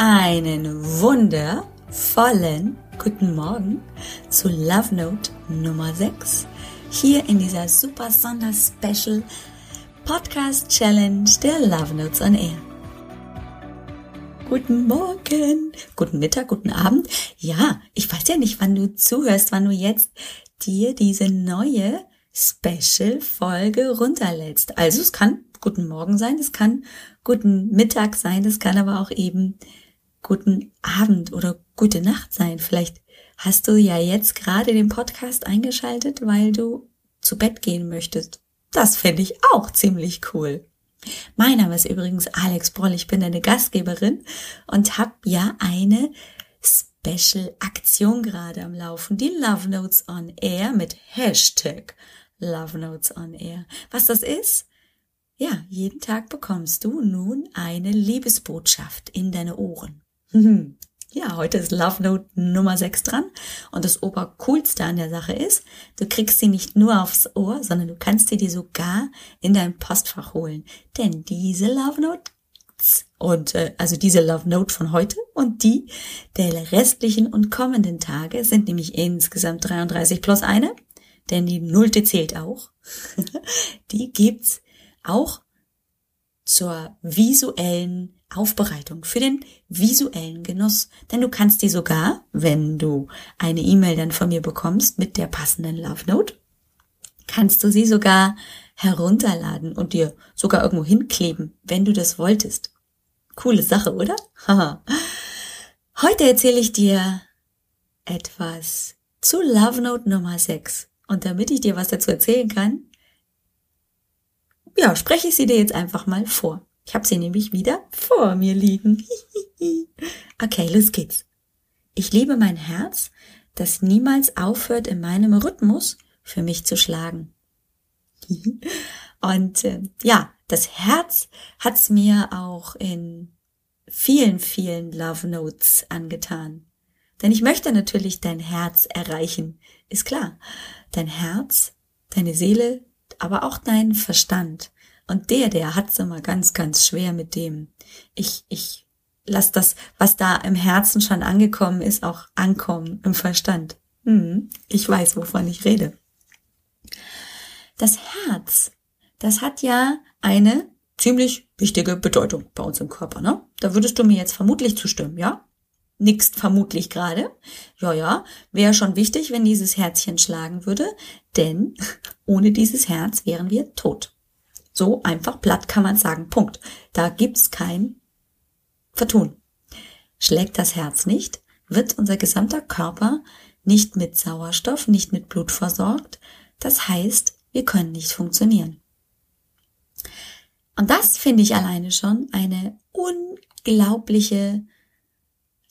Einen wundervollen guten Morgen zu Love Note Nummer 6. Hier in dieser super Sonderspecial Podcast Challenge der Love Notes on Air. Guten Morgen, guten Mittag, guten Abend. Ja, ich weiß ja nicht, wann du zuhörst, wann du jetzt dir diese neue Special Folge runterlädst. Also es kann guten Morgen sein, es kann guten Mittag sein, es kann aber auch eben guten Abend oder gute Nacht sein. Vielleicht hast du ja jetzt gerade den Podcast eingeschaltet, weil du zu Bett gehen möchtest. Das fände ich auch ziemlich cool. Mein Name ist übrigens Alex Broll, ich bin deine Gastgeberin und habe ja eine Special Aktion gerade am Laufen, die Love Notes on Air mit Hashtag Love Notes on Air. Was das ist? Ja, jeden Tag bekommst du nun eine Liebesbotschaft in deine Ohren. Ja, heute ist Love Note Nummer 6 dran und das Obercoolste an der Sache ist, du kriegst sie nicht nur aufs Ohr, sondern du kannst sie dir sogar in dein Postfach holen. Denn diese Love Note und äh, also diese Love Note von heute und die der restlichen und kommenden Tage sind nämlich insgesamt 33 plus eine, denn die Nullte zählt auch. die gibt's auch zur visuellen Aufbereitung, für den visuellen Genuss. Denn du kannst die sogar, wenn du eine E-Mail dann von mir bekommst mit der passenden Love Note, kannst du sie sogar herunterladen und dir sogar irgendwo hinkleben, wenn du das wolltest. Coole Sache, oder? Heute erzähle ich dir etwas zu Love Note Nummer 6. Und damit ich dir was dazu erzählen kann, ja, spreche ich sie dir jetzt einfach mal vor. Ich habe sie nämlich wieder vor mir liegen. okay, los geht's. Ich liebe mein Herz, das niemals aufhört, in meinem Rhythmus für mich zu schlagen. Und äh, ja, das Herz hat's mir auch in vielen, vielen Love Notes angetan. Denn ich möchte natürlich dein Herz erreichen, ist klar. Dein Herz, deine Seele, aber auch dein Verstand. Und der, der hat's immer ganz, ganz schwer mit dem. Ich, ich lass das, was da im Herzen schon angekommen ist, auch ankommen im Verstand. Hm, ich weiß, wovon ich rede. Das Herz, das hat ja eine ziemlich wichtige Bedeutung bei uns im Körper, ne? Da würdest du mir jetzt vermutlich zustimmen, ja? Nickst vermutlich gerade. Ja, ja, wäre schon wichtig, wenn dieses Herzchen schlagen würde, denn ohne dieses Herz wären wir tot. So einfach platt kann man sagen. Punkt. Da gibt's kein Vertun. Schlägt das Herz nicht, wird unser gesamter Körper nicht mit Sauerstoff, nicht mit Blut versorgt. Das heißt, wir können nicht funktionieren. Und das finde ich alleine schon eine unglaubliche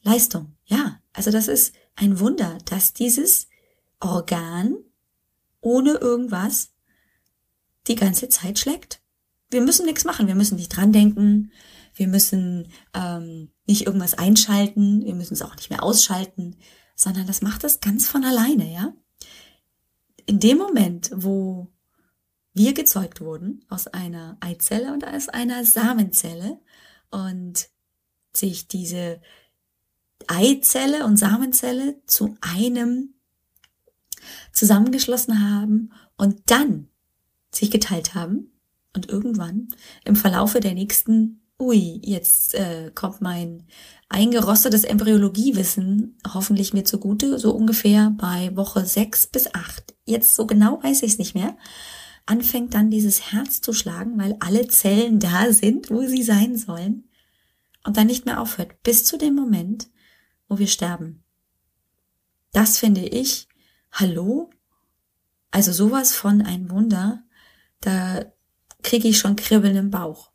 Leistung. Ja, also das ist ein Wunder, dass dieses Organ ohne irgendwas die ganze Zeit schlägt. Wir müssen nichts machen, wir müssen nicht dran denken, wir müssen ähm, nicht irgendwas einschalten, wir müssen es auch nicht mehr ausschalten, sondern das macht das ganz von alleine, ja. In dem Moment, wo wir gezeugt wurden aus einer Eizelle und aus einer Samenzelle und sich diese Eizelle und Samenzelle zu einem zusammengeschlossen haben und dann sich geteilt haben und irgendwann im Verlaufe der nächsten, ui, jetzt äh, kommt mein eingerostetes Embryologiewissen hoffentlich mir zugute, so ungefähr bei Woche sechs bis acht. Jetzt so genau weiß ich es nicht mehr. Anfängt dann dieses Herz zu schlagen, weil alle Zellen da sind, wo sie sein sollen. Und dann nicht mehr aufhört, bis zu dem Moment, wo wir sterben. Das finde ich, hallo? Also sowas von ein Wunder, da kriege ich schon Kribbeln im Bauch.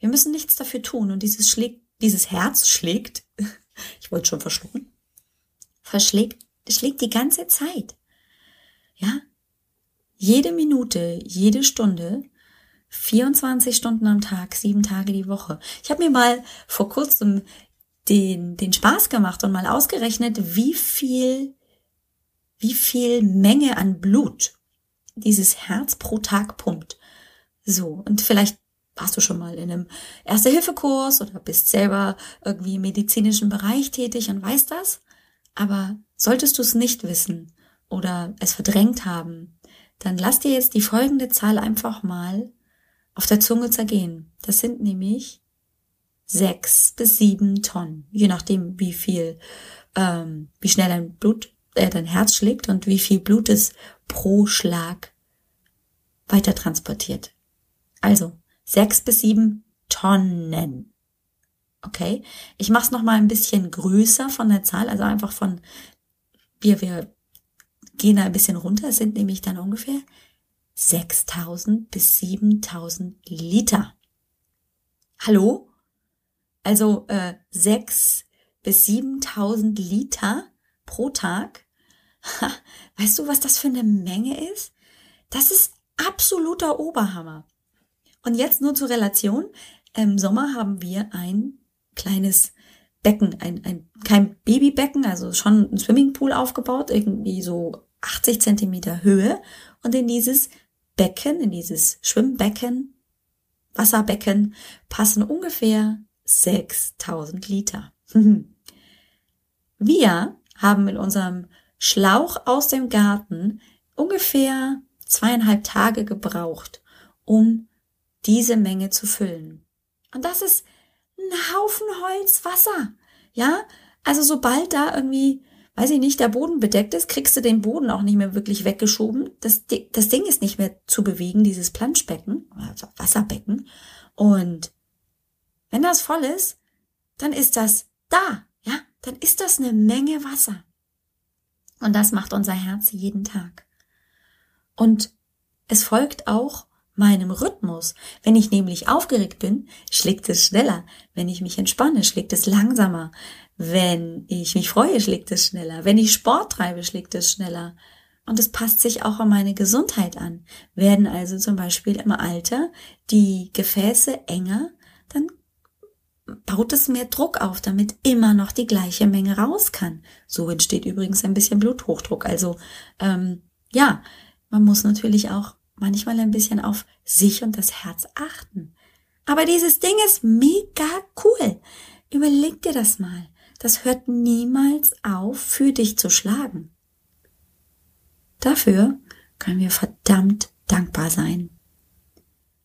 Wir müssen nichts dafür tun und dieses schlägt, dieses Herz schlägt, ich wollte schon verschlucken, verschlägt, schlägt die ganze Zeit. Ja? Jede Minute, jede Stunde, 24 Stunden am Tag, sieben Tage die Woche. Ich habe mir mal vor kurzem den, den Spaß gemacht und mal ausgerechnet, wie viel, wie viel Menge an Blut dieses Herz pro Tag pumpt. So, und vielleicht warst du schon mal in einem Erste-Hilfe-Kurs oder bist selber irgendwie im medizinischen Bereich tätig und weißt das. Aber solltest du es nicht wissen oder es verdrängt haben, dann lass dir jetzt die folgende Zahl einfach mal auf der Zunge zergehen. Das sind nämlich sechs bis sieben Tonnen, je nachdem, wie viel, ähm, wie schnell dein Blut, äh, dein Herz schlägt und wie viel Blut es pro Schlag weiter transportiert. Also sechs bis sieben Tonnen. Okay, ich mache es noch mal ein bisschen größer von der Zahl, also einfach von wir wir gehen da ein bisschen runter, sind nämlich dann ungefähr 6000 bis 7000 Liter. Hallo? Also äh, 6 bis 7000 Liter pro Tag. weißt du, was das für eine Menge ist? Das ist absoluter Oberhammer. Und jetzt nur zur Relation. Im Sommer haben wir ein kleines Becken, ein, ein kein Babybecken, also schon ein Swimmingpool aufgebaut, irgendwie so 80 Zentimeter Höhe. Und in dieses Becken, in dieses Schwimmbecken, Wasserbecken passen ungefähr 6000 Liter. Wir haben in unserem Schlauch aus dem Garten ungefähr zweieinhalb Tage gebraucht, um diese Menge zu füllen. Und das ist ein Haufen Holz Wasser. Ja, also sobald da irgendwie, weiß ich nicht, der Boden bedeckt ist, kriegst du den Boden auch nicht mehr wirklich weggeschoben. Das, das Ding ist nicht mehr zu bewegen, dieses Planschbecken, also Wasserbecken. Und wenn das voll ist, dann ist das da, ja, dann ist das eine Menge Wasser. Und das macht unser Herz jeden Tag. Und es folgt auch meinem Rhythmus. Wenn ich nämlich aufgeregt bin, schlägt es schneller. Wenn ich mich entspanne, schlägt es langsamer. Wenn ich mich freue, schlägt es schneller. Wenn ich Sport treibe, schlägt es schneller. Und es passt sich auch an meine Gesundheit an. Werden also zum Beispiel im Alter die Gefäße enger, dann baut es mehr Druck auf, damit immer noch die gleiche Menge raus kann. So entsteht übrigens ein bisschen Bluthochdruck. Also ähm, ja, man muss natürlich auch manchmal ein bisschen auf sich und das Herz achten. Aber dieses Ding ist mega cool. Überleg dir das mal. Das hört niemals auf, für dich zu schlagen. Dafür können wir verdammt dankbar sein.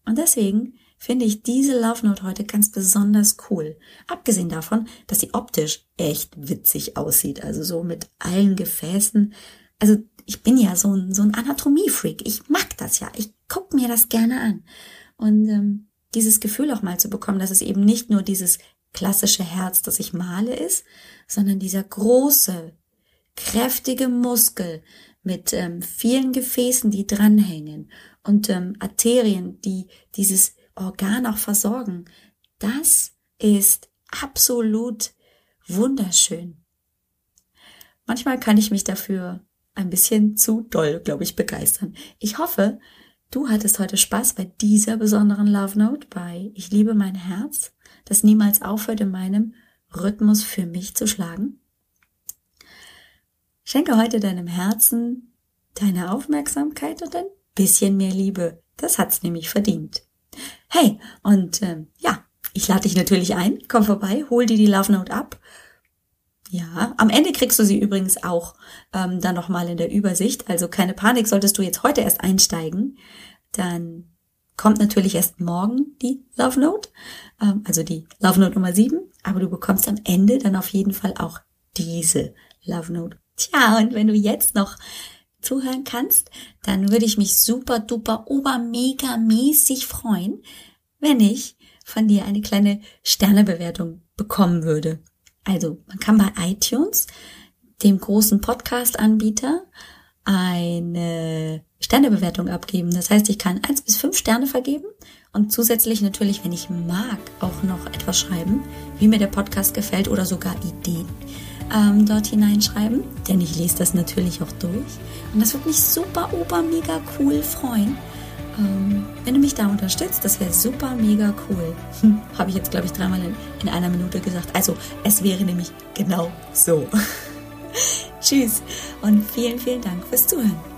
Und deswegen finde ich diese Love Note heute ganz besonders cool. Abgesehen davon, dass sie optisch echt witzig aussieht. Also so mit allen Gefäßen. Also ich bin ja so ein, so ein Anatomie-Freak. Ich mag das ja. Ich guck mir das gerne an. Und ähm, dieses Gefühl auch mal zu bekommen, dass es eben nicht nur dieses klassische Herz, das ich male ist, sondern dieser große, kräftige Muskel mit ähm, vielen Gefäßen, die dranhängen und ähm, Arterien, die dieses Organ auch versorgen. Das ist absolut wunderschön. Manchmal kann ich mich dafür ein bisschen zu doll, glaube ich, begeistern. Ich hoffe, du hattest heute Spaß bei dieser besonderen Love Note, bei Ich liebe mein Herz, das niemals aufhört in meinem Rhythmus für mich zu schlagen. Schenke heute deinem Herzen deine Aufmerksamkeit und ein bisschen mehr Liebe. Das hat's nämlich verdient. Hey, und ähm, ja, ich lade dich natürlich ein. Komm vorbei, hol dir die Love Note ab ja, am Ende kriegst du sie übrigens auch ähm, dann nochmal in der Übersicht. Also keine Panik, solltest du jetzt heute erst einsteigen, dann kommt natürlich erst morgen die Love Note, ähm, also die Love Note Nummer 7, aber du bekommst am Ende dann auf jeden Fall auch diese Love Note. Tja, und wenn du jetzt noch zuhören kannst, dann würde ich mich super duper ober mega mäßig freuen, wenn ich von dir eine kleine Sternebewertung bekommen würde. Also man kann bei iTunes, dem großen Podcast-Anbieter, eine Sternebewertung abgeben. Das heißt, ich kann eins bis fünf Sterne vergeben und zusätzlich natürlich, wenn ich mag, auch noch etwas schreiben, wie mir der Podcast gefällt oder sogar Ideen ähm, dort hineinschreiben, denn ich lese das natürlich auch durch. Und das wird mich super, ober, mega cool freuen. Ähm, wenn du mich da unterstützt, das wäre super mega cool. Hm, Habe ich jetzt, glaube ich, dreimal in, in einer Minute gesagt. Also, es wäre nämlich genau so. Tschüss und vielen, vielen Dank fürs Zuhören.